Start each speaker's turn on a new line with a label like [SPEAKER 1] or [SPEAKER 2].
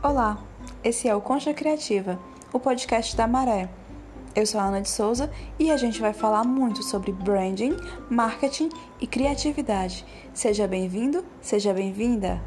[SPEAKER 1] Olá, esse é o Concha Criativa, o podcast da Maré. Eu sou a Ana de Souza e a gente vai falar muito sobre branding, marketing e criatividade. Seja bem-vindo, seja bem-vinda!